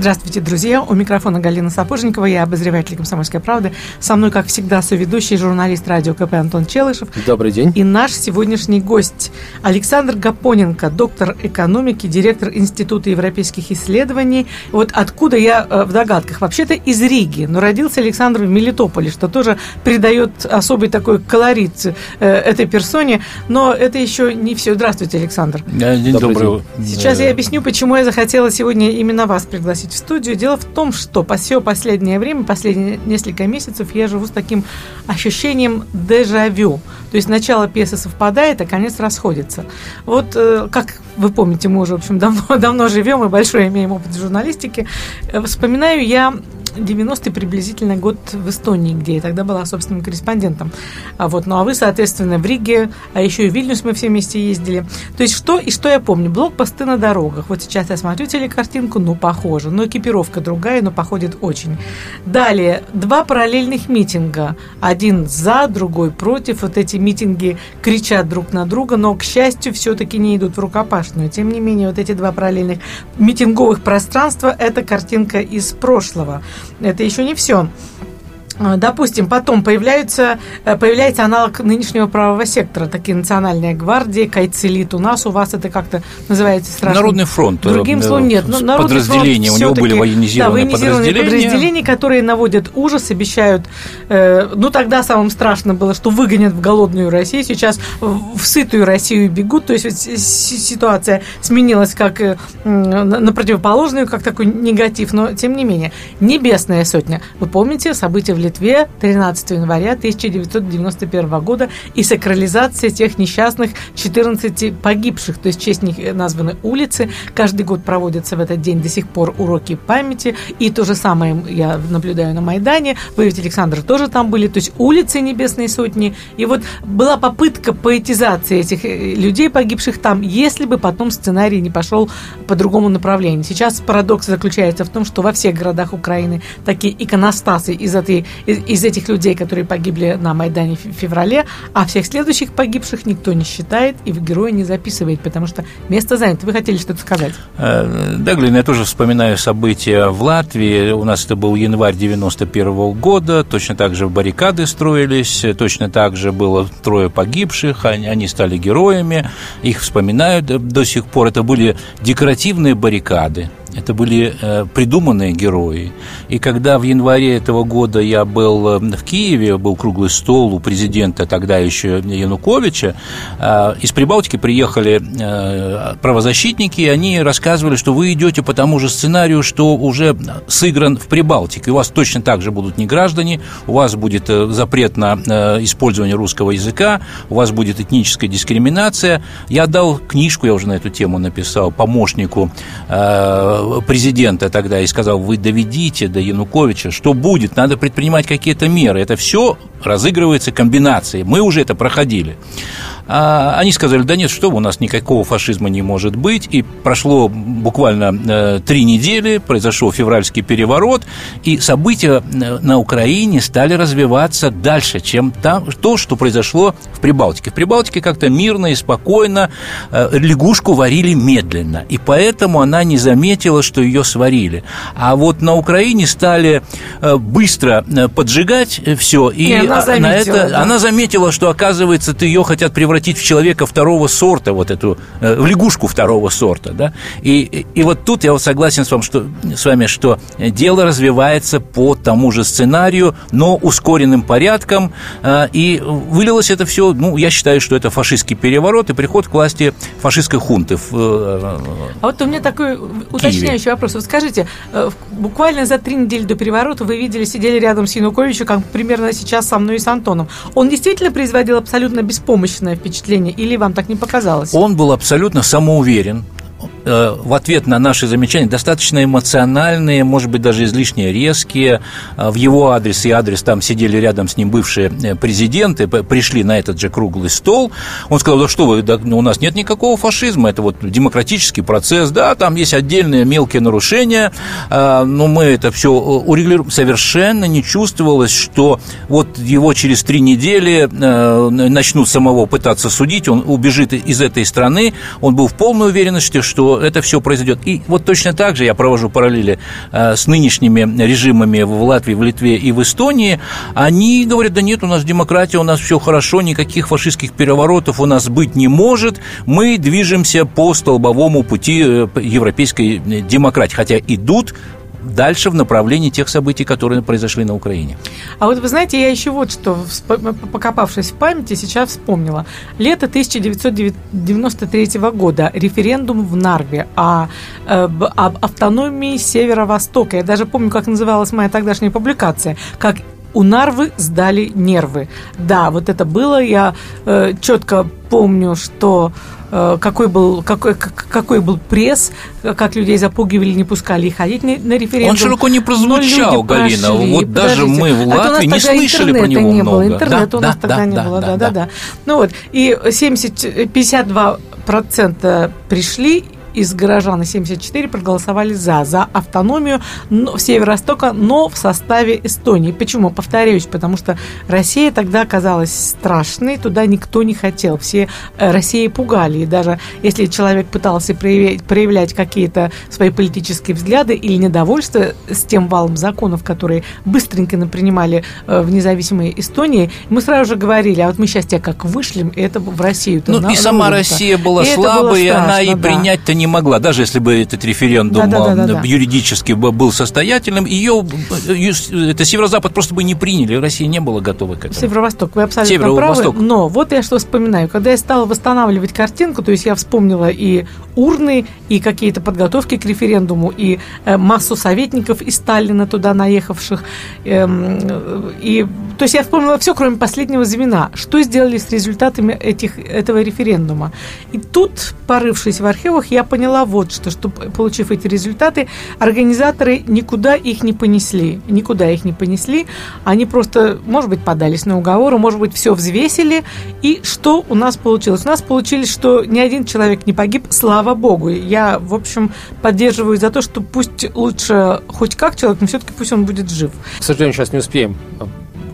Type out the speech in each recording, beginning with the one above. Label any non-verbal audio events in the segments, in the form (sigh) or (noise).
Здравствуйте, друзья. У микрофона Галина Сапожникова, я обозреватель «Комсомольской правды». Со мной, как всегда, соведущий журналист радио КП Антон Челышев. Добрый день. И наш сегодняшний гость Александр Гапоненко, доктор экономики, директор Института европейских исследований. Вот откуда я э, в догадках. Вообще-то из Риги, но родился Александр в Мелитополе, что тоже придает особый такой колорит э, этой персоне. Но это еще не все. Здравствуйте, Александр. День добрый. добрый. Сейчас я объясню, почему я захотела сегодня именно вас пригласить пригласить в студию. Дело в том, что по все последнее время, последние несколько месяцев я живу с таким ощущением дежавю. То есть начало пьесы совпадает, а конец расходится. Вот, э, как вы помните, мы уже, в общем, давно, (laughs) давно живем и большой имеем опыт в журналистике. Э, вспоминаю я 90-й приблизительно год в Эстонии, где я тогда была собственным корреспондентом. А вот, ну а вы, соответственно, в Риге, а еще и в Вильнюс мы все вместе ездили. То есть что и что я помню? Блокпосты на дорогах. Вот сейчас я смотрю телекартинку, ну, похоже. Но экипировка другая, но походит очень. Далее, два параллельных митинга. Один за, другой против. Вот эти митинги кричат друг на друга, но, к счастью, все-таки не идут в рукопашную. Тем не менее, вот эти два параллельных митинговых пространства – это картинка из прошлого. Это еще не все. А, допустим, потом появляется, э, появляется аналог нынешнего правого сектора, такие национальные гвардии, кайцелит у нас, у вас это как-то называется страшно. Народный фронт. Э, Другим словом, нет. Ну, подразделения, у него были военизированные, да, военизированные подразделения. подразделения, которые наводят ужас, обещают, э, ну тогда самым страшно было, что выгонят в голодную Россию, сейчас в сытую Россию бегут, то есть ситуация сменилась как э, на противоположную, как такой негатив, но тем не менее. Небесная сотня. Вы помните события в Литве 13 января 1991 года и сакрализация тех несчастных 14 погибших, то есть в честь них названы улицы. Каждый год проводятся в этот день до сих пор уроки памяти. И то же самое я наблюдаю на Майдане. Вы ведь, Александр, тоже там были. То есть улицы Небесной Сотни. И вот была попытка поэтизации этих э, людей, погибших там, если бы потом сценарий не пошел по другому направлению. Сейчас парадокс заключается в том, что во всех городах Украины такие иконостасы из этой из, этих людей, которые погибли на Майдане в феврале, а всех следующих погибших никто не считает и в героя не записывает, потому что место занято. Вы хотели что-то сказать? Э, да, Глин, я тоже вспоминаю события в Латвии. У нас это был январь 91 -го года, точно так же баррикады строились, точно так же было трое погибших, они, они стали героями, их вспоминают до сих пор. Это были декоративные баррикады, это были э, придуманные герои. И когда в январе этого года я был э, в Киеве, был круглый стол у президента тогда еще Януковича, э, из Прибалтики приехали правозащитники, и они рассказывали, что вы идете по тому же сценарию, что уже сыгран в Прибалтике. У вас точно так же будут не граждане, у вас будет запрет на использование русского языка, у вас будет этническая дискриминация. Я дал книжку, я уже на эту тему написал, помощнику президента тогда и сказал, вы доведите до Януковича, что будет, надо предпринимать какие-то меры. Это все разыгрывается комбинацией. Мы уже это проходили. А они сказали, да нет, что у нас никакого фашизма не может быть. И прошло буквально э, три недели, произошел февральский переворот, и события э, на Украине стали развиваться дальше, чем там, то, что произошло в Прибалтике. В Прибалтике как-то мирно и спокойно э, лягушку варили медленно, и поэтому она не заметила, что ее сварили. А вот на Украине стали быстро поджигать все, и, и она, заметила, на это, да. она заметила, что, оказывается, ты ее хотят превратить превратить в человека второго сорта, вот эту, э, в лягушку второго сорта, да, и, и вот тут я вот согласен с, вами, что, с вами, что дело развивается по тому же сценарию, но ускоренным порядком, э, и вылилось это все, ну, я считаю, что это фашистский переворот и приход к власти фашистской хунты. В, э, а вот у меня такой уточняющий Киеве. вопрос. Вот скажите, буквально за три недели до переворота вы видели, сидели рядом с Януковичем, как примерно сейчас со мной и с Антоном. Он действительно производил абсолютно беспомощное впечатление, или вам так не показалось? Он был абсолютно самоуверен, э, в ответ на наши замечания, достаточно эмоциональные, может быть, даже излишне резкие, в его адрес и адрес, там сидели рядом с ним бывшие президенты, пришли на этот же круглый стол, он сказал, да что вы, да, у нас нет никакого фашизма, это вот демократический процесс, да, там есть отдельные мелкие нарушения, но мы это все урегулируем. Совершенно не чувствовалось, что вот его через три недели начнут самого пытаться судить, он убежит из этой страны, он был в полной уверенности, что это все произойдет. И вот точно так же я провожу параллели э, с нынешними режимами в Латвии, в Литве и в Эстонии. Они говорят, да нет, у нас демократия, у нас все хорошо, никаких фашистских переворотов у нас быть не может. Мы движемся по столбовому пути э, европейской демократии, хотя идут дальше в направлении тех событий, которые произошли на Украине. А вот вы знаете, я еще вот что, покопавшись в памяти, сейчас вспомнила. Лето 1993 года, референдум в Нарве о, э, об автономии Северо-Востока. Я даже помню, как называлась моя тогдашняя публикация, как у Нарвы сдали нервы. Да, вот это было. Я э, четко помню, что Э, какой был, какой, какой был пресс, как людей запугивали, не пускали их ходить на, на референдум. Он широко не прозвучал, Галина. Прошли. Вот даже мы в а Латвии не слышали про него не много. Было. Интернета да, у нас да, тогда да, не да, было. Да, да, да, да. Ну вот, и 70, 52% пришли, из горожан, и 74 проголосовали за, за автономию в Северо-Востока, но в составе Эстонии. Почему? Повторяюсь, потому что Россия тогда оказалась страшной, туда никто не хотел, все э, России пугали, и даже если человек пытался проявлять, проявлять какие-то свои политические взгляды или недовольство с тем валом законов, которые быстренько принимали э, в независимой Эстонии, мы сразу же говорили, а вот мы сейчас тебя как вышлем, и это в Россию. Ну на, и сама Россия была и она и принять-то не могла, даже если бы этот референдум да, да, да, да, юридически был состоятельным, ее это Северо-Запад просто бы не приняли, Россия не была готова к этому. Северо-Восток, вы абсолютно Северо правы. Но вот я что вспоминаю, когда я стала восстанавливать картинку, то есть я вспомнила и урны, и какие-то подготовки к референдуму, и э, массу советников из Сталина туда наехавших, эм, и то есть я вспомнила все, кроме последнего звена. Что сделали с результатами этих, этого референдума? И тут, порывшись в архивах, я поняла вот что, что, получив эти результаты, организаторы никуда их не понесли. Никуда их не понесли. Они просто, может быть, подались на уговоры, может быть, все взвесили. И что у нас получилось? У нас получилось, что ни один человек не погиб, слава богу. Я, в общем, поддерживаю за то, что пусть лучше хоть как человек, но все-таки пусть он будет жив. К сожалению, сейчас не успеем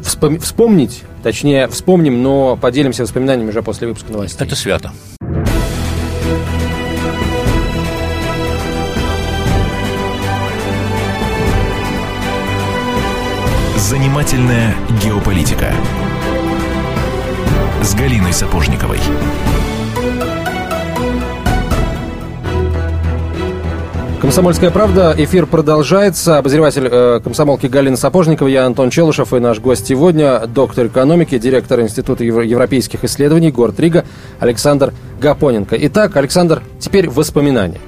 вспомнить, точнее, вспомним, но поделимся воспоминаниями уже после выпуска новостей. Это свято. Занимательная геополитика с Галиной Сапожниковой. Комсомольская правда. Эфир продолжается. Обозреватель э, комсомолки Галина Сапожникова, я Антон Челышев и наш гость сегодня, доктор экономики, директор Института европейских исследований город Рига Александр Гапоненко. Итак, Александр, теперь воспоминания.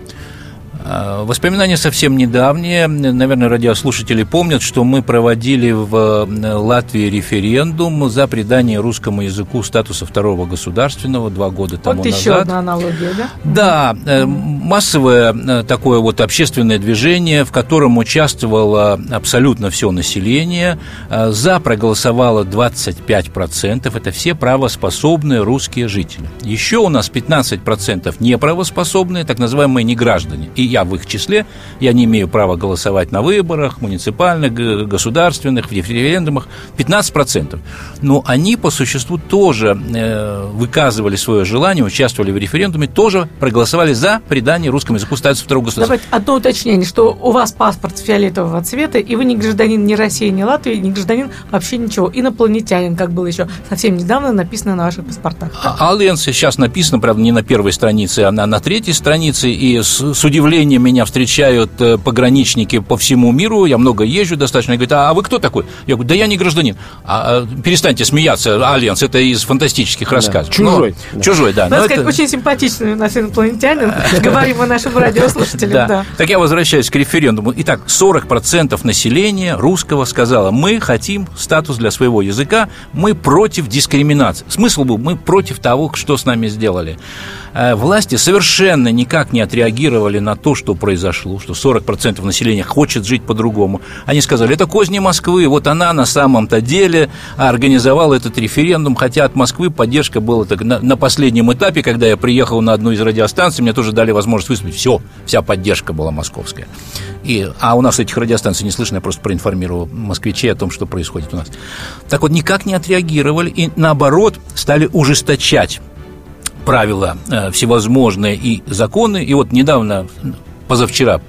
А, воспоминания совсем недавние. Наверное, радиослушатели помнят, что мы проводили в Латвии референдум за придание русскому языку статуса второго государственного два года тому вот назад. еще одна аналогия, да? Да, э, массовое э, такое вот общественное движение, в котором участвовало абсолютно все население. Э, за проголосовало 25%. Это все правоспособные русские жители. Еще у нас 15% неправоспособные, так называемые неграждане. И я в их числе, я не имею права голосовать на выборах, муниципальных, государственных, в референдумах, 15%. Но они по существу тоже э, выказывали свое желание, участвовали в референдуме, тоже проголосовали за придание русскому языку статуса второго государства. Давайте одно уточнение, что у вас паспорт фиолетового цвета, и вы не гражданин ни России, ни Латвии, не гражданин вообще ничего, инопланетянин, как было еще совсем недавно написано на ваших паспортах. А, сейчас написано, правда, не на первой странице, а на, на третьей странице, и с, с удивлением удивлением меня встречают э, пограничники по всему миру, я много езжу достаточно, и говорят, а, а вы кто такой? Я говорю, да я не гражданин. А, а перестаньте смеяться, Альянс, это из фантастических рассказов. Чужой. Но, (laughs) да. Чужой, да. Надо сказать, это... очень симпатичный у нас инопланетянин, (laughs) (laughs) говорим о нашим радиослушателям, да. да. Так я возвращаюсь к референдуму. Итак, 40% населения русского сказала, мы хотим статус для своего языка, мы против дискриминации. Смысл был, мы против того, что с нами сделали. Э, власти совершенно никак не отреагировали на то, что произошло, что 40% населения хочет жить по-другому. Они сказали, это козни Москвы, вот она на самом-то деле организовала этот референдум, хотя от Москвы поддержка была так, на, на последнем этапе, когда я приехал на одну из радиостанций, мне тоже дали возможность выступить, все, вся поддержка была московская. И, а у нас этих радиостанций не слышно, я просто проинформировал москвичей о том, что происходит у нас. Так вот, никак не отреагировали и, наоборот, стали ужесточать правила э, всевозможные и законы. И вот недавно, позавчера,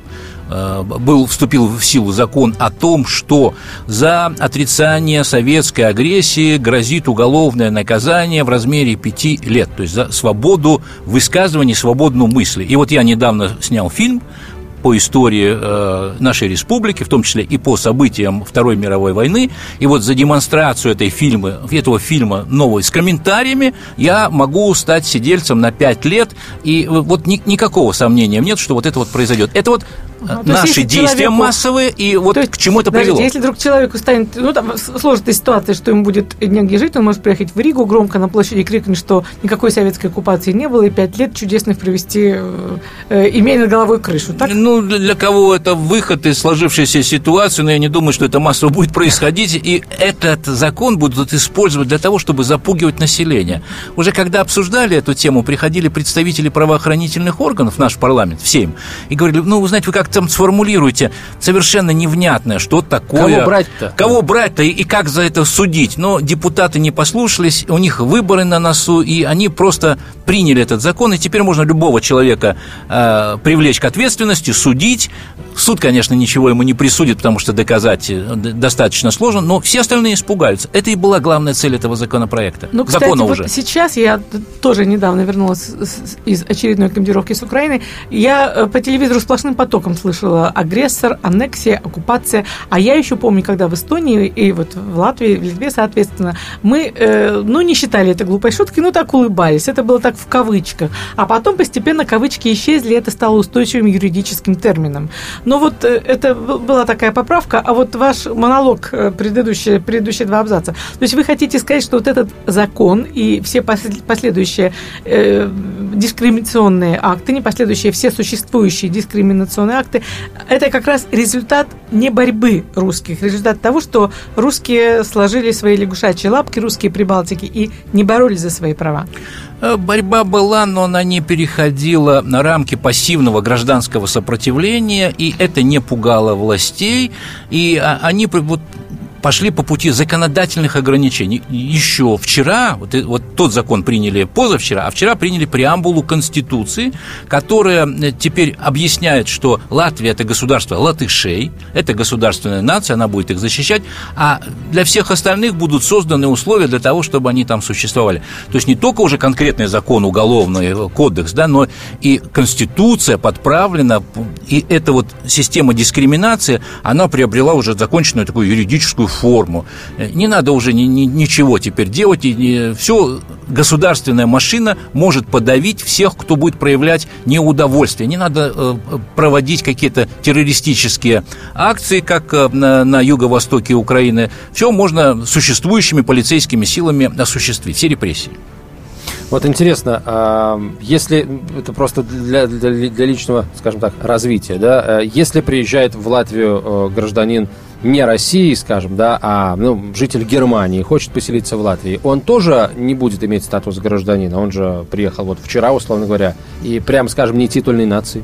э, был, вступил в силу закон о том, что за отрицание советской агрессии грозит уголовное наказание в размере пяти лет, то есть за свободу высказывания, свободную мысли. И вот я недавно снял фильм по истории э, нашей республики, в том числе и по событиям Второй мировой войны. И вот за демонстрацию этой фильма, этого фильма новой с комментариями я могу стать сидельцем на пять лет. И вот ни, никакого сомнения нет, что вот это вот произойдет. Это вот ну, наши действия человеку... массовые, и вот есть, к чему это привело. Если вдруг человеку станет, ну, там, сложная ситуация, что ему будет негде жить, он может приехать в Ригу громко на площади крикнуть, что никакой советской оккупации не было, и пять лет чудесных провести, э, э, имея над головой крышу, так? Ну, для кого это выход из сложившейся ситуации, но я не думаю, что это массово будет происходить, и этот закон будут использовать для того, чтобы запугивать население. Уже когда обсуждали эту тему, приходили представители правоохранительных органов наш парламент, все им, и говорили, ну, вы знаете, вы как-то там сформулируете совершенно невнятное, что такое... Кого брать-то? Кого брать-то и, и как за это судить? Но депутаты не послушались, у них выборы на носу, и они просто приняли этот закон, и теперь можно любого человека э, привлечь к ответственности, судить. Суд, конечно, ничего ему не присудит, потому что доказать э, достаточно сложно, но все остальные испугаются. Это и была главная цель этого законопроекта. Ну, кстати, Закона вот уже. сейчас я тоже недавно вернулась из очередной командировки с Украины. Я э, по телевизору сплошным потоком слышала агрессор, аннексия, оккупация. А я еще помню, когда в Эстонии и вот в Латвии, в Литве, соответственно, мы, э, ну, не считали это глупой шуткой, ну, так улыбались. Это было так в кавычках. А потом постепенно кавычки исчезли, и это стало устойчивым юридическим термином. Но вот э, это была такая поправка, а вот ваш монолог, э, предыдущие, предыдущие два абзаца. То есть вы хотите сказать, что вот этот закон и все последующие э, дискриминационные акты, не последующие, все существующие дискриминационные акты, это как раз результат не борьбы русских, результат того, что русские сложили свои лягушачьи лапки, русские прибалтики, и не боролись за свои права. Э, борьба была, но она не переходила на рамки пассивного гражданского сопротивления, и это не пугало властей, и а, они вот пошли по пути законодательных ограничений. Еще вчера, вот, вот тот закон приняли позавчера, а вчера приняли преамбулу Конституции, которая э, теперь объясняет, что Латвия – это государство латышей, это государственная нация, она будет их защищать, а для всех остальных будут созданы условия для того, чтобы они там существовали. То есть не только уже конкретный закон, уголовный э, кодекс, да, но и Конституция подправлена, и эта вот система дискриминации, она приобрела уже законченную такую юридическую свою форму. Не надо уже ни, ни, ничего теперь делать. И, не, все государственная машина может подавить всех, кто будет проявлять неудовольствие. Не надо э, проводить какие-то террористические акции, как э, на, на юго-востоке Украины. Все можно существующими полицейскими силами осуществить, все репрессии. Вот интересно, а, если это просто для, для, для личного, скажем так, развития, да, э, если приезжает в Латвию гражданин не России, скажем, да, а ну, житель Германии хочет поселиться в Латвии, он тоже не будет иметь статус гражданина. Он же приехал вот вчера, условно говоря, и прям, скажем, не титульной нации.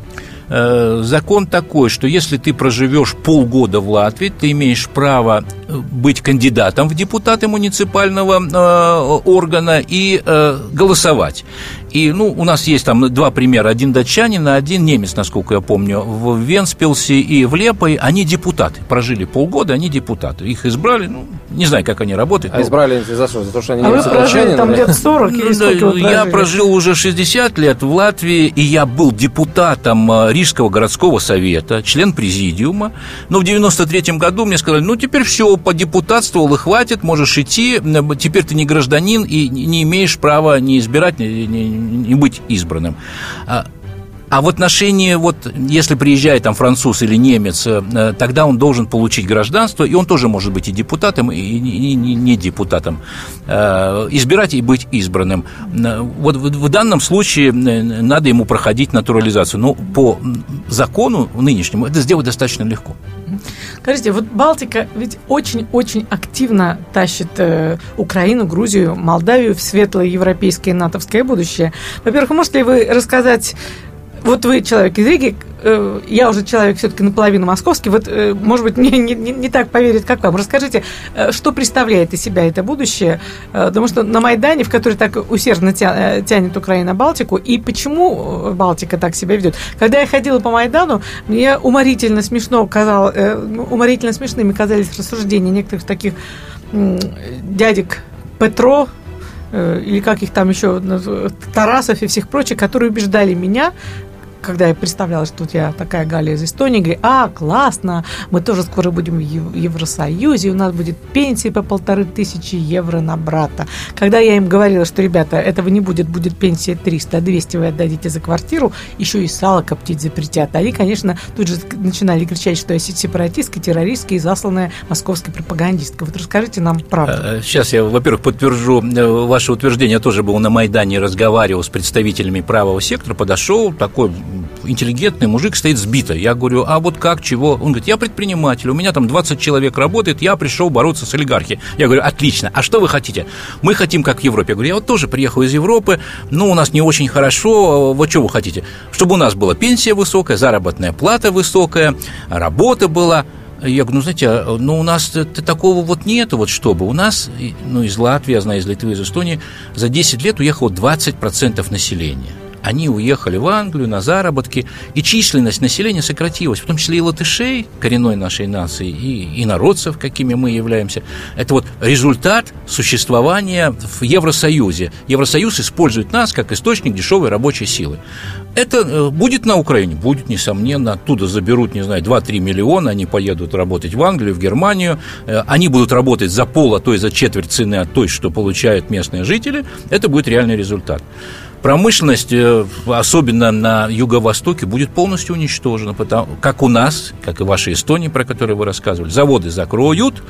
Э, закон такой, что если ты проживешь полгода в Латвии, ты имеешь право э, быть кандидатом в депутаты муниципального э, органа и э, голосовать. И, ну, у нас есть там два примера. Один датчанин, а один немец, насколько я помню. В Венспилсе и в Лепой они депутаты. Прожили полгода, они депутаты. Их избрали, ну, не знаю, как они работают. А но... избрали за что? За то, что они а немцы вы прожили там лет 40 или сколько вы Я прожил уже 60 лет в Латвии, и я был депутатом э, Рижского городского совета, член президиума. Но в 93 году мне сказали, ну, теперь все, по депутатству и хватит, можешь идти, теперь ты не гражданин и не имеешь права не избирать, не, не, быть избранным. А в отношении, вот, если приезжает там француз или немец, э, тогда он должен получить гражданство, и он тоже может быть и депутатом, и не депутатом, э, избирать и быть избранным. Вот в данном случае надо ему проходить натурализацию. Но по закону нынешнему это сделать достаточно легко. Скажите, вот Балтика ведь очень-очень активно тащит э, Украину, Грузию, Молдавию в светлое европейское натовское будущее. Во-первых, можете ли вы рассказать вот вы человек из Риги, э, я уже человек все-таки наполовину московский, вот, э, может быть, (laughs) мне не, не, не так поверит, как вам. Расскажите, э, что представляет из себя это будущее? Потому что на Майдане, в который так усердно тя, тянет Украина Балтику, и почему Балтика так себя ведет? Когда я ходила по Майдану, мне уморительно смешно казалось, уморительно смешными казались рассуждения некоторых таких дядек Петро, или как их там еще, Тарасов и всех прочих, которые убеждали меня, когда я представляла, что тут я такая Галя из Эстонии, говорю, а, классно, мы тоже скоро будем в Евросоюзе, у нас будет пенсия по полторы тысячи евро на брата. Когда я им говорила, что, ребята, этого не будет, будет пенсия 300, а 200 вы отдадите за квартиру, еще и сало коптить запретят. Они, конечно, тут же начинали кричать, что я сепаратистка, террористка и засланная московская пропагандистка. Вот расскажите нам правду. Э, сейчас я, во-первых, подтвержу э, ваше утверждение. Я тоже был на Майдане, разговаривал с представителями правого сектора, подошел такой интеллигентный мужик стоит сбито. Я говорю, а вот как, чего? Он говорит, я предприниматель, у меня там 20 человек работает, я пришел бороться с олигархией. Я говорю, отлично, а что вы хотите? Мы хотим, как в Европе. Я говорю, я вот тоже приехал из Европы, но у нас не очень хорошо, вот что вы хотите? Чтобы у нас была пенсия высокая, заработная плата высокая, работа была. Я говорю, ну, знаете, ну, у нас такого вот нету, вот чтобы. У нас, ну, из Латвии, я знаю, из Литвы, из Эстонии, за 10 лет уехало 20% населения они уехали в Англию на заработки, и численность населения сократилась, в том числе и латышей, коренной нашей нации, и инородцев, какими мы являемся. Это вот результат существования в Евросоюзе. Евросоюз использует нас как источник дешевой рабочей силы. Это э, будет на Украине? Будет, несомненно. Оттуда заберут, не знаю, 2-3 миллиона, они поедут работать в Англию, в Германию. Э, они будут работать за пол, а то и за четверть цены от той, что получают местные жители. Это будет реальный результат промышленность, э, особенно на юго-востоке, будет полностью уничтожена, потому, как у нас, как и в вашей Эстонии, про которую вы рассказывали. Заводы закроют,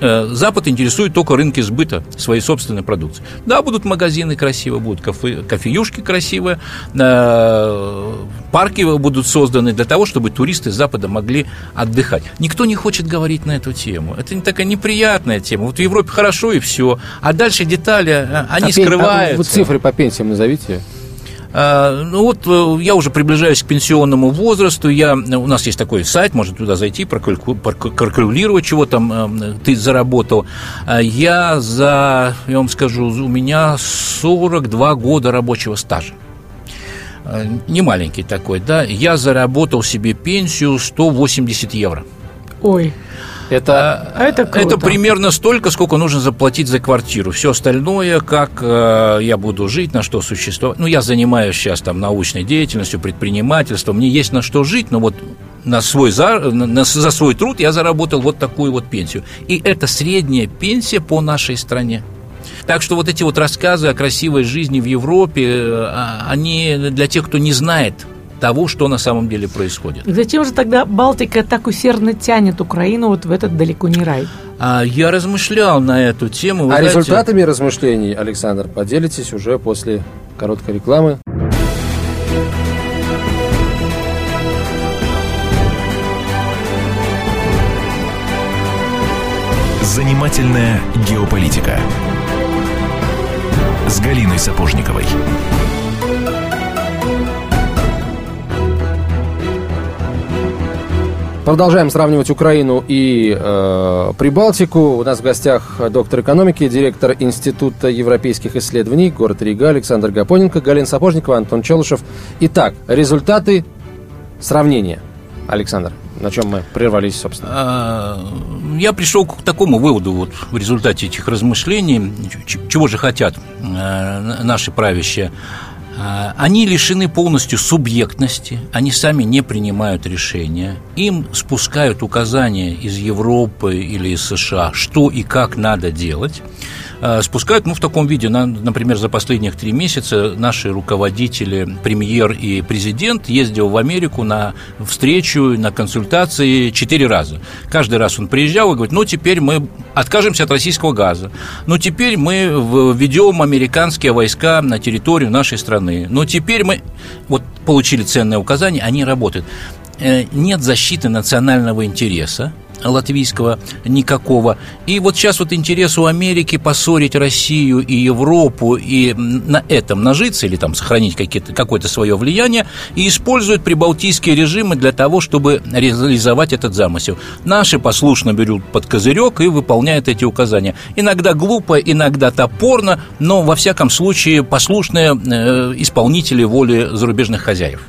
Запад интересует только рынки сбыта своей собственной продукции. Да, будут магазины красивые, будут кофе, кофеюшки красивые, э, парки будут созданы для того, чтобы туристы с Запада могли отдыхать. Никто не хочет говорить на эту тему. Это не такая неприятная тема. Вот в Европе хорошо и все, а дальше детали, э, они а скрываются. А вот цифры по пенсиям назовите. А, ну вот э, я уже приближаюсь к пенсионному возрасту. Я, у нас есть такой сайт, можно туда зайти, прокалькулировать, чего там э, ты заработал. А я за, я вам скажу, у меня 42 года рабочего стажа э, не маленький такой, да, я заработал себе пенсию 180 евро. Ой. Это, а это, это примерно столько, сколько нужно заплатить за квартиру. Все остальное, как э, я буду жить, на что существовать. Ну, я занимаюсь сейчас там научной деятельностью, предпринимательством. Мне есть на что жить, но вот на свой за, на, за свой труд я заработал вот такую вот пенсию. И это средняя пенсия по нашей стране. Так что вот эти вот рассказы о красивой жизни в Европе, э, а, они для тех, кто не знает того, что на самом деле происходит. Зачем же тогда Балтика так усердно тянет Украину вот в этот далеко не рай? А, я размышлял на эту тему. Вы а знаете... результатами размышлений, Александр, поделитесь уже после короткой рекламы. Занимательная геополитика с Галиной Сапожниковой. Продолжаем сравнивать Украину и э, Прибалтику. У нас в гостях доктор экономики, директор Института европейских исследований, город Рига, Александр Гапоненко, Галина Сапожникова, Антон Челышев. Итак, результаты сравнения. Александр, на чем мы прервались, собственно? А, я пришел к такому выводу вот в результате этих размышлений, чего же хотят э, наши правящие они лишены полностью субъектности, они сами не принимают решения, им спускают указания из Европы или из США, что и как надо делать. Э, спускают, ну, в таком виде. На, например, за последних три месяца наши руководители, премьер и президент ездил в Америку на встречу, на консультации четыре раза. Каждый раз он приезжал и говорит, ну, теперь мы откажемся от российского газа. Ну, теперь мы введем американские войска на территорию нашей страны. Ну, теперь мы вот получили ценное указание, они работают. Э, нет защиты национального интереса, латвийского никакого. И вот сейчас вот интерес у Америки поссорить Россию и Европу и на этом нажиться или там сохранить какое-то свое влияние и используют прибалтийские режимы для того, чтобы реализовать этот замысел. Наши послушно берут под козырек и выполняют эти указания. Иногда глупо, иногда топорно, но во всяком случае послушные э, исполнители воли зарубежных хозяев.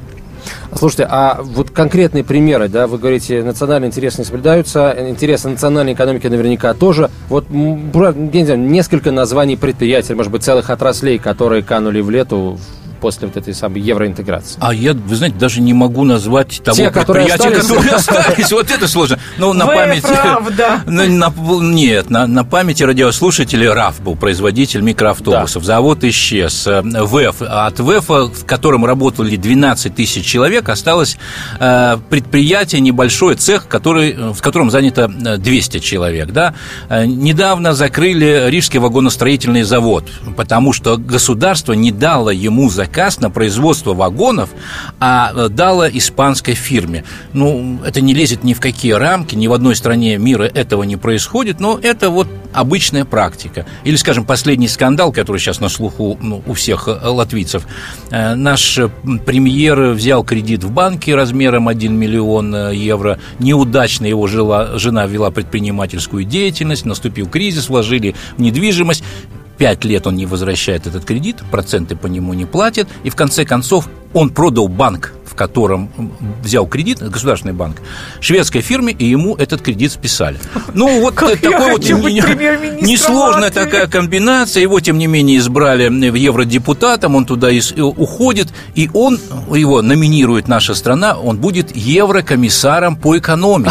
Слушайте, а вот конкретные примеры, да, вы говорите, национальные интересы не соблюдаются, интересы национальной экономики наверняка тоже. Вот, я не знаю, несколько названий предприятий, может быть, целых отраслей, которые канули в лету после вот этой самой евроинтеграции? А я, вы знаете, даже не могу назвать того Те, предприятия, которые остались. которые остались. Вот это сложно. Ну, на памяти... правда. (laughs) Нет, на, на памяти радиослушателей РАФ был производитель микроавтобусов. Завод исчез. Э, ВЭФ. От ВЭФа, в котором работали 12 тысяч человек, осталось э, предприятие, небольшой цех, который, в котором занято 200 человек. Да? Э, недавно закрыли Рижский вагоностроительный завод, потому что государство не дало ему закрыть заказ на производство вагонов, а э, дала испанской фирме. Ну, это не лезет ни в какие рамки, ни в одной стране мира этого не происходит, но это вот обычная практика. Или, скажем, последний скандал, который сейчас на слуху ну, у всех э, латвийцев. Э, наш премьер взял кредит в банке размером 1 миллион евро, неудачно его жила, жена вела предпринимательскую деятельность, наступил кризис, вложили в недвижимость, пять лет он не возвращает этот кредит, проценты по нему не платит, и в конце концов он продал банк, в котором взял кредит, государственный банк, шведской фирме, и ему этот кредит списали. Ну, вот как такой вот несложная такая комбинация. Его, тем не менее, избрали в евродепутатом, он туда уходит, и он, его номинирует наша страна, он будет еврокомиссаром по экономике.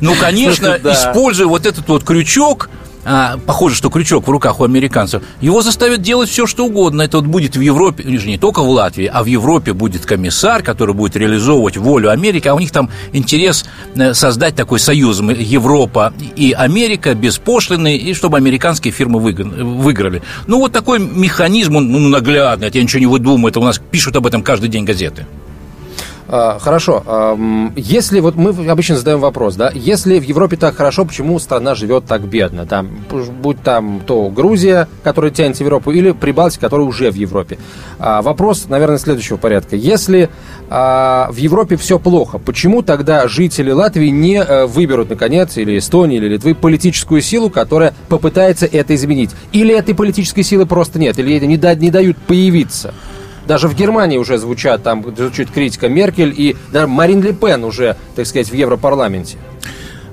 Ну, конечно, используя вот этот вот крючок, а, похоже, что крючок в руках у американцев, его заставят делать все, что угодно. Это вот будет в Европе, не только в Латвии, а в Европе будет комиссар, который будет реализовывать волю Америки, а у них там интерес э, создать такой союз Европа и Америка без пошлины, и чтобы американские фирмы выиграли. Ну, вот такой механизм, он ну, наглядный, я ничего не выдумаю, это у нас пишут об этом каждый день газеты. А, хорошо. Если вот мы обычно задаем вопрос, да, если в Европе так хорошо, почему страна живет так бедно? Там, будь там то Грузия, которая тянется в Европу, или Прибалтика, которая уже в Европе. А, вопрос, наверное, следующего порядка. Если а, в Европе все плохо, почему тогда жители Латвии не э, выберут, наконец, или Эстонии, или Литвы, политическую силу, которая попытается это изменить? Или этой политической силы просто нет, или не, не дают появиться? Даже в Германии уже звучат, там звучит критика Меркель и даже Марин Ле Пен уже, так сказать, в Европарламенте.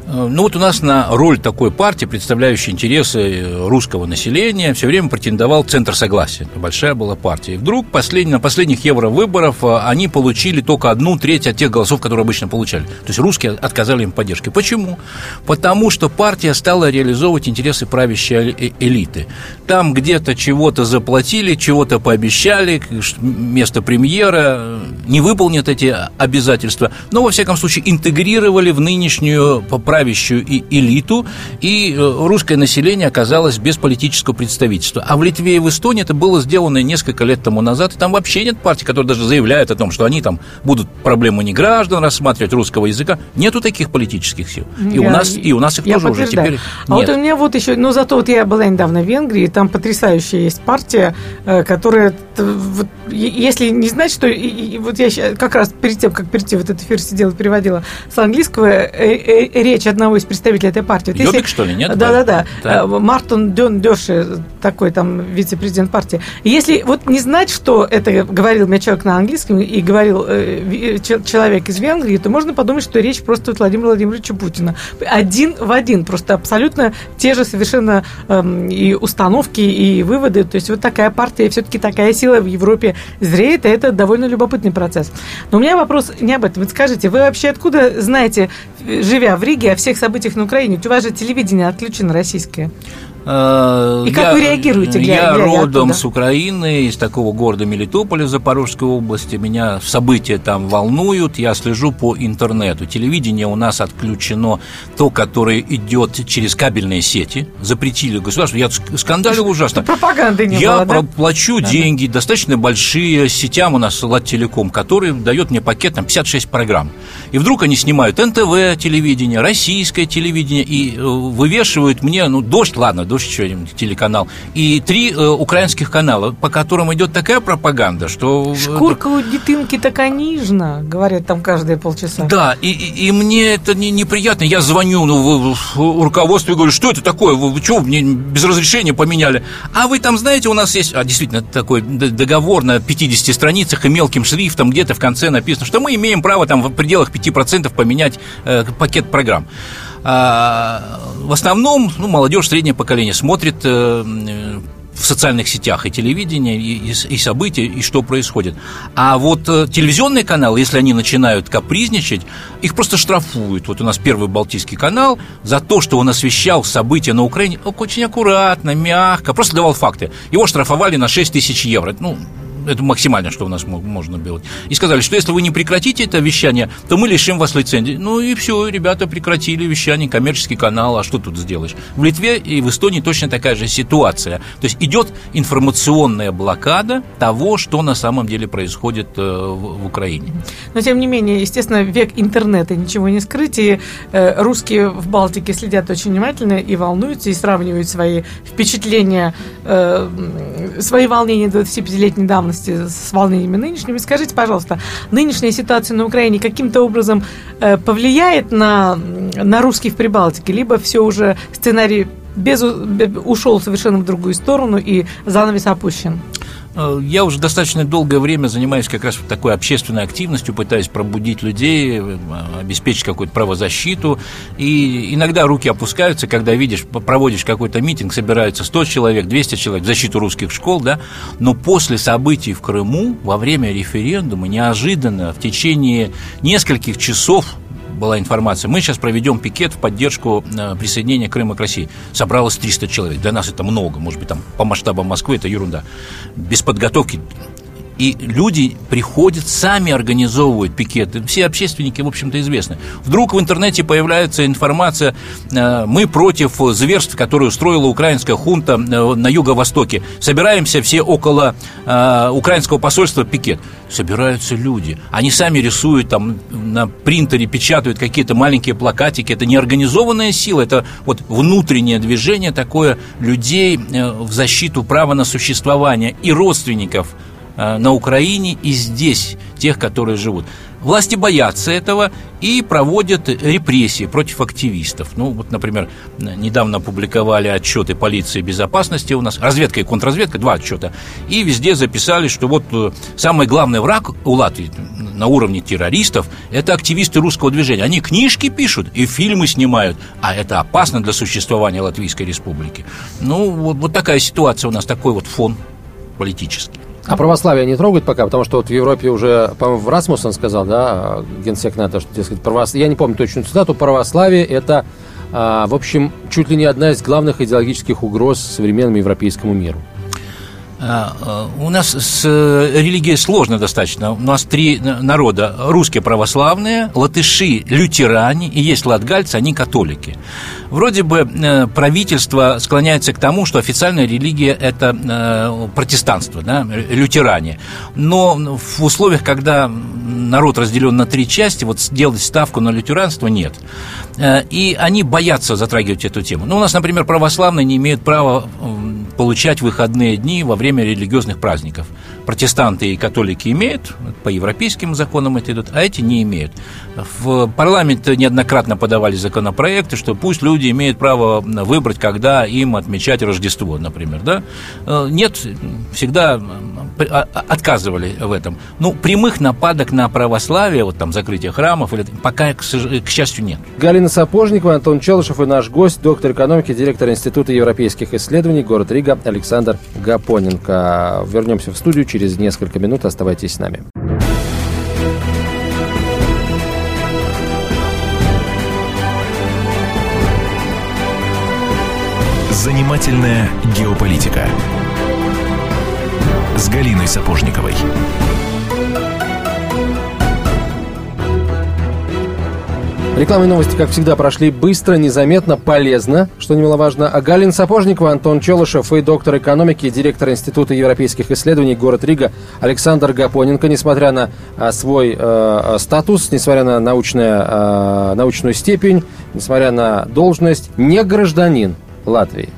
Э, ну вот у нас на роль такой партии, представляющей интересы э, русского населения, все время претендовал Центр Согласия. Это большая была партия. И вдруг послед... на последних евровыборах э, они получили только одну треть от тех голосов, которые обычно получали. То есть русские отказали им поддержке. Почему? Потому что партия стала реализовывать интересы правящей элиты. Там где-то чего-то заплатили, чего-то пообещали, место премьера не выполнят эти обязательства, но, во всяком случае, интегрировали в нынешнюю правящую и элиту, и э, русское население оказалось без политического представительства. А в Литве и в Эстонии это было сделано несколько лет тому назад, и там вообще нет партии, которые даже заявляют о том, что они там будут проблему не граждан рассматривать русского языка. Нету таких политических сил. И я, у нас, и у нас их тоже уже теперь нет. А вот у меня вот еще, ну зато вот я была недавно в Венгрии, там потрясающая есть партия, э, которая, вот, если не знать, что, и, и, вот я как раз перед тем, как перейти в этот эфир сидела, переводила с английского э, речь речь одного из представителей этой партии. Вот Йобик, если... что ли, нет? Да-да-да. Э, Мартин Дён Дёши, такой там вице-президент партии. Если вот не знать, что это говорил мне человек на английском и говорил э, человек из Венгрии, то можно подумать, что речь просто от Владимира Владимировича Путина. Один в один, просто абсолютно те же совершенно э, и установки, и выводы. То есть вот такая партия, все-таки такая сила в Европе зреет, и это довольно любопытный процесс. Но у меня вопрос не об этом. Вот скажите, вы вообще откуда знаете, живя в Риге, о всех событиях на Украине? У вас же телевидение отключено российское. Э, И как вы реагируете, глядя, Я родом оттуда? с Украины, из такого города Мелитополя Запорожской области. Меня события там волнуют. Я слежу по интернету. Телевидение у нас отключено то, которое идет через кабельные сети. Запретили государство. Я скандалил ужасно. (laughs) Пропаганды не Я было, да? плачу да, деньги, достаточно большие, сетям у нас Латтелеком, который дает мне пакет там 56 программ. И вдруг они снимают НТВ телевидение, российское телевидение и э, вывешивают мне, ну, дождь, ладно, дождь еще телеканал, и три э, украинских канала, по которым идет такая пропаганда, что... Э, Шкурка у дитинки такая нижна, говорят там каждые полчаса. Да, и, и, и мне это не, неприятно. Я звоню ну, в, в руководство и говорю, что это такое, вы, вы что, мне без разрешения поменяли? А вы там знаете, у нас есть, а действительно, такой договор на 50 страницах и мелким шрифтом где-то в конце написано, что мы имеем право там в пределах 5% поменять э, пакет программ. А, в основном ну, молодежь среднее поколение смотрит э, в социальных сетях и телевидение, и, и, события, и что происходит. А вот э, телевизионные каналы, если они начинают капризничать, их просто штрафуют. Вот у нас первый Балтийский канал за то, что он освещал события на Украине очень аккуратно, мягко, просто давал факты. Его штрафовали на 6 тысяч евро. Ну, это максимально, что у нас можно было. И сказали, что если вы не прекратите это вещание, то мы лишим вас лицензии. Ну и все, ребята прекратили вещание, коммерческий канал, а что тут сделаешь? В Литве и в Эстонии точно такая же ситуация. То есть идет информационная блокада того, что на самом деле происходит э, в Украине. Но тем не менее, естественно, век интернета, ничего не скрыть, и э, русские в Балтике следят очень внимательно и волнуются, и сравнивают свои впечатления, э, свои волнения 25-летней давности совместимости с волнениями нынешними. Скажите, пожалуйста, нынешняя ситуация на Украине каким-то образом э, повлияет на, на русских в Прибалтике, либо все уже сценарий без, ушел совершенно в другую сторону и занавес опущен? Э, я уже достаточно долгое время занимаюсь как раз такой общественной активностью, пытаюсь пробудить людей, э, обеспечить какую-то правозащиту. И иногда руки опускаются, когда видишь, проводишь какой-то митинг, собираются 100 человек, 200 человек в защиту русских школ, да, но после событий в Крыму, во время референдума, неожиданно в течение нескольких часов была информация, мы сейчас проведем пикет в поддержку э, присоединения Крыма к России. Собралось 300 человек. Для нас это много, может быть, там по масштабам Москвы это ерунда. Без подготовки и люди приходят, сами организовывают пикеты. Все общественники, в общем-то, известны. Вдруг в интернете появляется информация, э, мы против зверств, которые устроила украинская хунта э, на юго-востоке. Собираемся все около э, украинского посольства пикет. Собираются люди. Они сами рисуют там на принтере, печатают какие-то маленькие плакатики. Это не организованная сила, это вот внутреннее движение такое людей в защиту права на существование и родственников на Украине и здесь, тех, которые живут. Власти боятся этого и проводят репрессии против активистов. Ну, вот, например, недавно опубликовали отчеты полиции безопасности у нас, разведка и контрразведка, два отчета, и везде записали, что вот э, самый главный враг у Латвии на уровне террористов – это активисты русского движения. Они книжки пишут и фильмы снимают, а это опасно для существования Латвийской республики. Ну, вот, вот такая ситуация у нас, такой вот фон политический. А православие не трогают пока, потому что вот в Европе уже, по-моему, Расмуссен сказал, да, генсек НАТО, что, дескать, правос... я не помню точную цитату, православие – это, а, в общем, чуть ли не одна из главных идеологических угроз современному европейскому миру. А, а, у нас с э, религией сложно достаточно. У нас три народа. Русские православные, латыши лютеране и есть латгальцы, они католики. Вроде бы э, правительство склоняется к тому, что официальная религия – это э, протестанство, да, лютеране. Но в условиях, когда народ разделен на три части, вот сделать ставку на лютеранство нет. И они боятся затрагивать эту тему. Ну, у нас, например, православные не имеют права получать выходные дни во время религиозных праздников. Протестанты и католики имеют, по европейским законам это идут, а эти не имеют. В парламент неоднократно подавали законопроекты, что пусть люди имеют право выбрать, когда им отмечать Рождество, например. Да? Э, нет, всегда а, а, отказывали в этом. Ну, прямых нападок на православие, вот там закрытие храмов, или, пока, к, к счастью, нет. Галина Сапожникова, Антон Челышев и наш гость, доктор экономики, директор Института европейских исследований, город Рига, Александр Гапоненко. Вернемся в студию через несколько минут. Оставайтесь с нами. Занимательная геополитика с Галиной Сапожниковой. Рекламные новости, как всегда, прошли быстро, незаметно, полезно, что немаловажно. А Галин Сапожникова, Антон Челышев и доктор экономики, директор Института европейских исследований город Рига Александр Гапоненко, несмотря на а, свой э, статус, несмотря на научное, э, научную степень, несмотря на должность, не гражданин Латвии.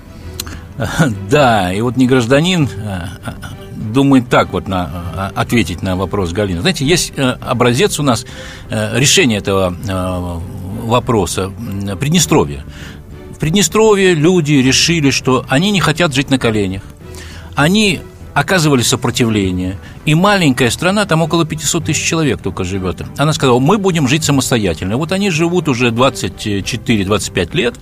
(laughs) Да, и вот не гражданин думает так вот на, ответить на вопрос Галины. Знаете, есть образец у нас решения этого вопроса Приднестровье. В Приднестровье люди решили, что они не хотят жить на коленях. Они оказывали сопротивление. И маленькая страна, там около 500 тысяч человек только живет. Она сказала, мы будем жить самостоятельно. Вот они живут уже 24-25 лет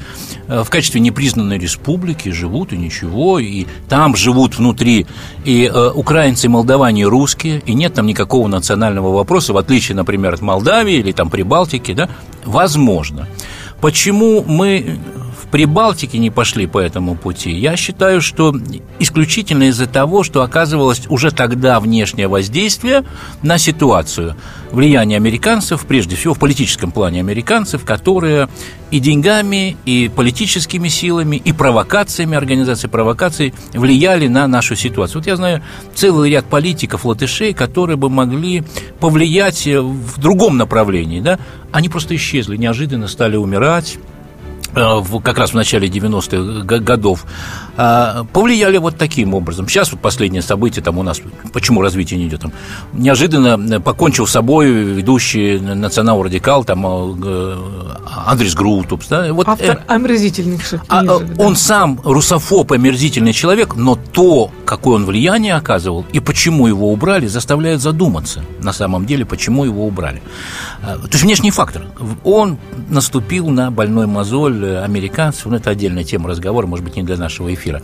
э, в качестве непризнанной республики, живут и ничего, и там живут внутри и э, украинцы, и молдаване, и русские, и нет там никакого национального вопроса, в отличие, например, от Молдавии или там Прибалтики, да, возможно. Почему мы в Прибалтике не пошли по этому пути, я считаю, что исключительно из-за того, что оказывалось уже тогда внешнее воздействие на ситуацию. Влияние американцев, прежде всего в политическом плане американцев, которые и деньгами, и политическими силами, и провокациями, организации провокаций влияли на нашу ситуацию. Вот я знаю целый ряд политиков, латышей, которые бы могли повлиять в другом направлении. Да? Они просто исчезли, неожиданно стали умирать, в, как раз в начале 90-х годов, а, повлияли вот таким образом. Сейчас вот последнее событие там у нас, почему развитие не идет, там, неожиданно покончил с собой ведущий национал-радикал, там, э, Андрес Грутупс. Да, вот, Автор э, омерзительнейших а, книжек. А, да. Он сам русофоб, омерзительный человек, но то, какое он влияние оказывал и почему его убрали, заставляет задуматься на самом деле, почему его убрали. То есть внешний фактор. Он наступил на больной мозоль американцев, ну, это отдельная тема разговора, может быть, не для нашего эфира.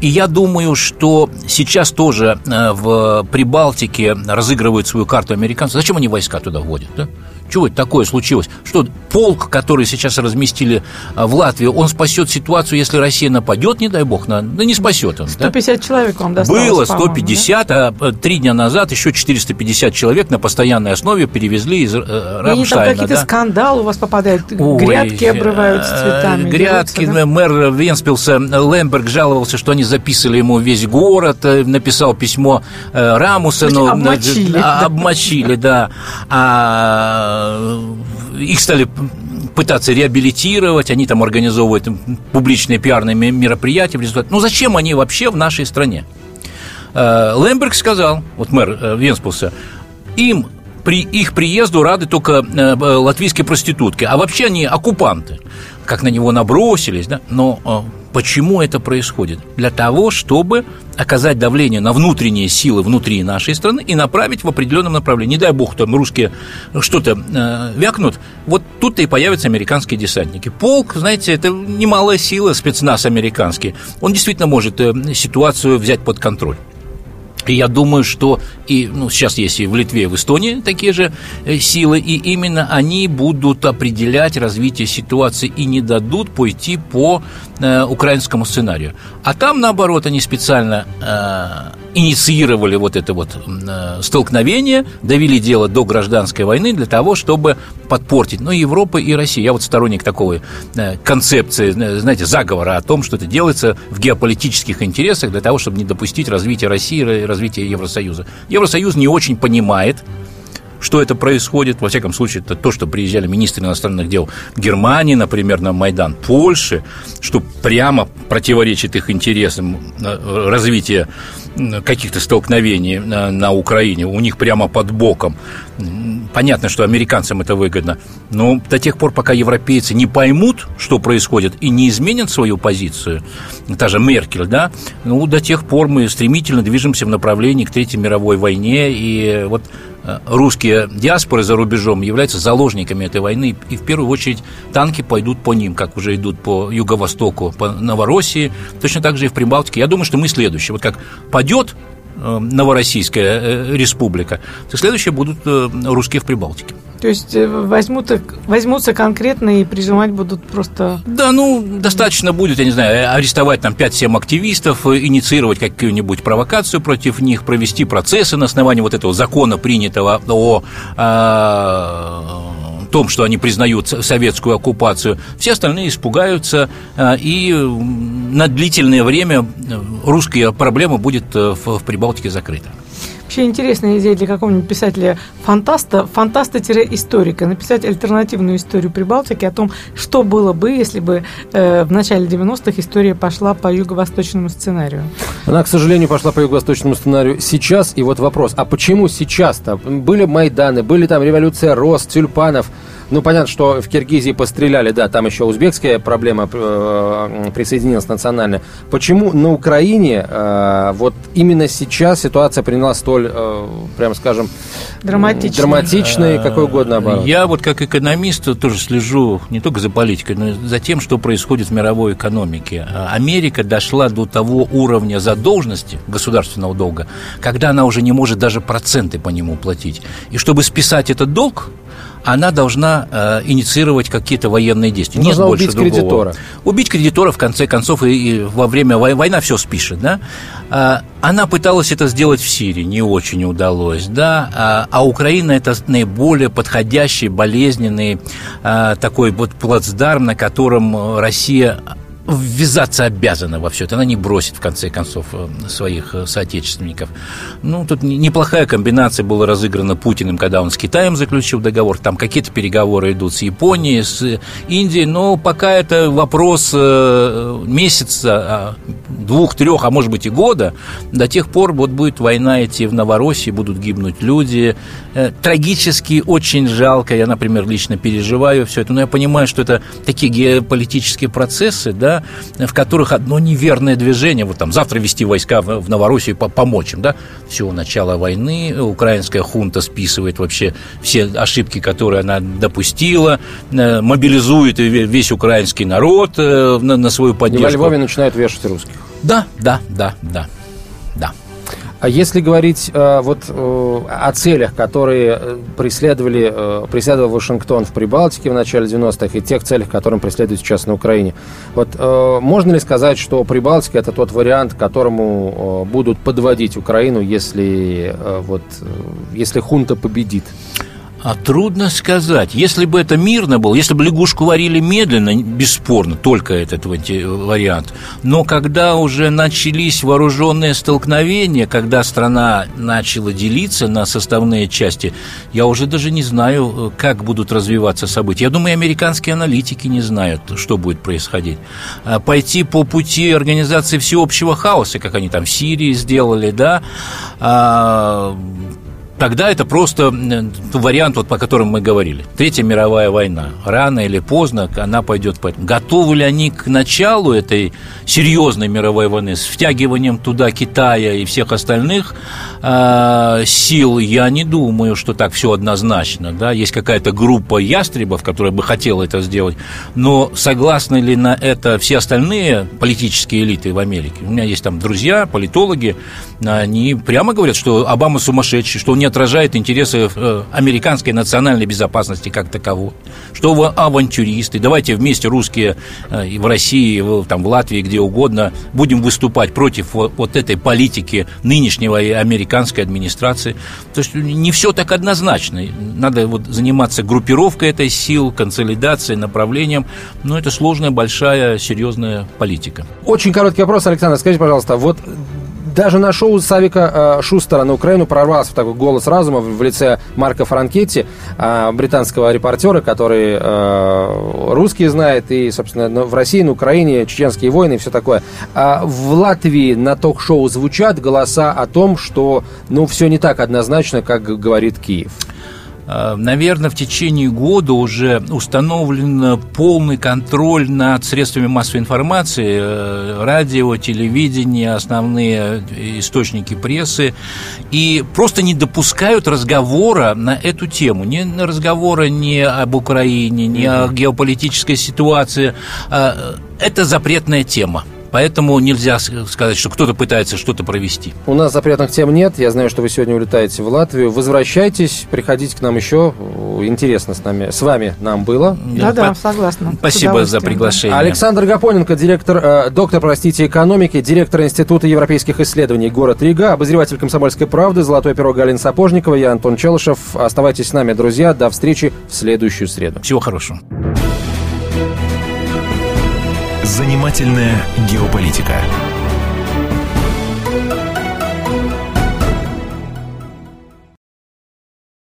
И я думаю, что сейчас тоже э, в Прибалтике разыгрывают свою карту американцев. Зачем они войска туда вводят? Да? Чего это такое случилось? Что полк, который сейчас разместили а, в Латвии, он спасет ситуацию, если Россия нападет, не дай бог, на... да не спасет он. 150 да? человек вам досталось, Было 150, да? а три дня назад еще 450 человек на постоянной основе перевезли из э, Рамштайна. И там какие-то да? скандалы у вас попадают, Ой, грядки обрываются цветами. Грядки, да? мэр Венспилса Лемберг жаловался, что они записали ему весь город, э, написал письмо э, Рамусену. Обмочили. Обмочили, да. А их стали пытаться реабилитировать, они там организовывают публичные пиарные мероприятия. Ну, зачем они вообще в нашей стране? Э, Лемберг сказал, вот мэр Венспилса, им при их приезду рады только латвийские проститутки, а вообще они оккупанты. Как на него набросились, да? Но Почему это происходит? Для того, чтобы оказать давление на внутренние силы внутри нашей страны и направить в определенном направлении. Не дай бог, там русские что-то э, вякнут, вот тут-то и появятся американские десантники. Полк, знаете, это немалая сила, спецназ американский. Он действительно может э, ситуацию взять под контроль. И я думаю, что и ну, сейчас есть и в Литве, и в Эстонии такие же э, силы, и именно они будут определять развитие ситуации и не дадут пойти по э, украинскому сценарию. А там, наоборот, они специально э, инициировали вот это вот э, столкновение, довели дело до гражданской войны для того, чтобы подпортить, ну, Европа и Россия. Я вот сторонник такой э, концепции, знаете, заговора о том, что это делается в геополитических интересах для того, чтобы не допустить развития России развития Евросоюза. Евросоюз не очень понимает, что это происходит. Во всяком случае, это то, что приезжали министры иностранных дел Германии, например, на Майдан, Польши, что прямо противоречит их интересам э, развития каких-то столкновений на, на Украине, у них прямо под боком. Понятно, что американцам это выгодно, но до тех пор, пока европейцы не поймут, что происходит, и не изменят свою позицию, та же Меркель, да, ну, до тех пор мы стремительно движемся в направлении к Третьей мировой войне, и вот Э, русские диаспоры за рубежом являются заложниками этой войны, и в первую очередь танки пойдут по ним, как уже идут по юго-востоку, по Новороссии, точно так же и в Прибалтике. Я думаю, что мы следующие. Вот как падет Новороссийская э, республика, то следующие будут э, русские в Прибалтике. То есть возьмут, возьмутся конкретно и прижимать будут просто... Да, ну, достаточно будет, я не знаю, арестовать там 5-7 активистов, инициировать какую-нибудь провокацию против них, провести процессы на основании вот этого закона, принятого о том, что они признают советскую оккупацию, все остальные испугаются, а, и на длительное время русская проблема будет э, в Прибалтике закрыта. Вообще интересная идея для какого-нибудь писателя-фантаста, фантаста-историка, написать альтернативную историю Прибалтики о том, что было бы, если бы э, в начале 90-х история пошла по юго-восточному сценарию. Она, к сожалению, пошла по юго-восточному сценарию сейчас. И вот вопрос, а почему сейчас-то? Были Майданы, были там революция Рос, Тюльпанов, ну, понятно, что в Киргизии постреляли, да, там еще узбекская проблема э, присоединилась национальная. Почему на Украине э, вот именно сейчас ситуация приняла столь, э, прямо скажем, драматичной, драматичной какой угодно оборот? Я вот как экономист тоже слежу не только за политикой, но и за тем, что происходит в мировой экономике. Америка дошла до того уровня задолженности государственного долга, когда она уже не может даже проценты по нему платить. И чтобы списать этот долг, она должна э, инициировать какие-то военные действия. Нет Нужно больше убить другого. кредитора. Убить кредитора, в конце концов, и, и во время войны, война все спишет, да. А, она пыталась это сделать в Сирии, не очень удалось, да. А, а Украина это наиболее подходящий, болезненный а, такой вот плацдарм, на котором Россия ввязаться обязана во все это. Она не бросит, в конце концов, э, своих э, соотечественников. Ну, тут неплохая комбинация была разыграна Путиным, когда он с Китаем заключил договор. Там какие-то переговоры идут с Японией, с Индией. Но пока это вопрос э, месяца, а, двух-трех, а может быть и года, до тех пор вот будет война идти в Новороссии, будут гибнуть люди. Трагически, очень жалко. Я, например, лично переживаю все это. Но я понимаю, что это такие геополитические процессы, да, в которых одно неверное движение, вот там завтра вести войска в, Новороссию, по помочь им, да, все, начало войны, украинская хунта списывает вообще все ошибки, которые она допустила, э, мобилизует весь украинский народ э, на, на свою поддержку. И во Львове начинают вешать русских. Да, да, да, да. А если говорить э, вот э, о целях, которые э, преследовали, э, преследовал Вашингтон в Прибалтике в начале 90-х, и тех целях, которым преследует сейчас на Украине, вот э, можно ли сказать, что Прибалтика это тот вариант, которому э, будут подводить Украину, если э, вот э, если хунта победит? А трудно сказать. Если бы это мирно было, если бы лягушку варили медленно, бесспорно, только этот вариант. Но когда уже начались вооруженные столкновения, когда страна начала делиться на составные части, я уже даже не знаю, как будут развиваться события. Я думаю, американские аналитики не знают, что будет происходить. А пойти по пути организации всеобщего хаоса, как они там в Сирии сделали, да, а, тогда это просто вариант, вот, по которому мы говорили. Третья мировая война. Рано или поздно она пойдет по. Готовы ли они к началу этой серьезной мировой войны с втягиванием туда Китая и всех остальных э, сил? Я не думаю, что так все однозначно. Да? Есть какая-то группа ястребов, которая бы хотела это сделать. Но согласны ли на это все остальные политические элиты в Америке? У меня есть там друзья, политологи, они прямо говорят, что Обама сумасшедший, что он не отражает интересы э, американской национальной безопасности как таковой. Что вы авантюристы, давайте вместе русские э, в России, в, там, в Латвии, где угодно, будем выступать против вот, вот этой политики нынешнего американской администрации. То есть не все так однозначно. Надо вот заниматься группировкой этой сил, консолидацией, направлением. Но это сложная, большая, серьезная политика. Очень короткий вопрос, Александр. Скажите, пожалуйста, вот даже на шоу Савика э, Шустера на Украину прорвался такой голос разума в, в лице Марка Франкетти, э, британского репортера, который э, русский знает, и, собственно, в России, на Украине, чеченские войны и все такое. А в Латвии на ток-шоу звучат голоса о том, что, ну, все не так однозначно, как говорит Киев. Э, наверное, в течение года уже установлен полный контроль над средствами массовой информации, э, радио, телевидение, основные источники прессы, и просто не допускают разговора на эту тему. Не разговора не об Украине, не о геополитической ситуации. А, это запретная тема Поэтому нельзя сказать, что кто-то пытается что-то провести. У нас запретных тем нет. Я знаю, что вы сегодня улетаете в Латвию. Возвращайтесь, приходите к нам еще. Интересно с нами, с вами нам было. Да-да, согласна. Спасибо за приглашение. Александр Гапоненко, директор, э, доктор, простите, экономики, директор Института европейских исследований город Рига, обозреватель «Комсомольской правды», «Золотой пирог» Галина Сапожникова, я Антон Челышев. Оставайтесь с нами, друзья. До встречи в следующую среду. Всего хорошего. Занимательная геополитика.